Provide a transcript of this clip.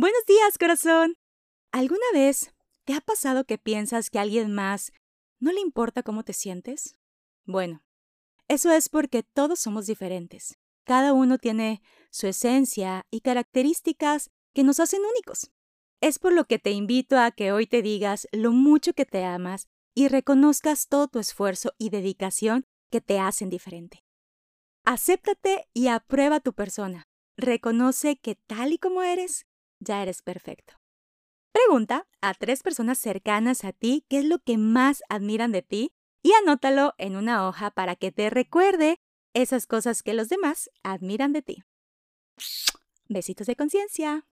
Buenos días, corazón. ¿Alguna vez te ha pasado que piensas que a alguien más no le importa cómo te sientes? Bueno, eso es porque todos somos diferentes. Cada uno tiene su esencia y características que nos hacen únicos. Es por lo que te invito a que hoy te digas lo mucho que te amas y reconozcas todo tu esfuerzo y dedicación que te hacen diferente. Acéptate y aprueba tu persona. Reconoce que tal y como eres, ya eres perfecto. Pregunta a tres personas cercanas a ti qué es lo que más admiran de ti y anótalo en una hoja para que te recuerde esas cosas que los demás admiran de ti. Besitos de conciencia.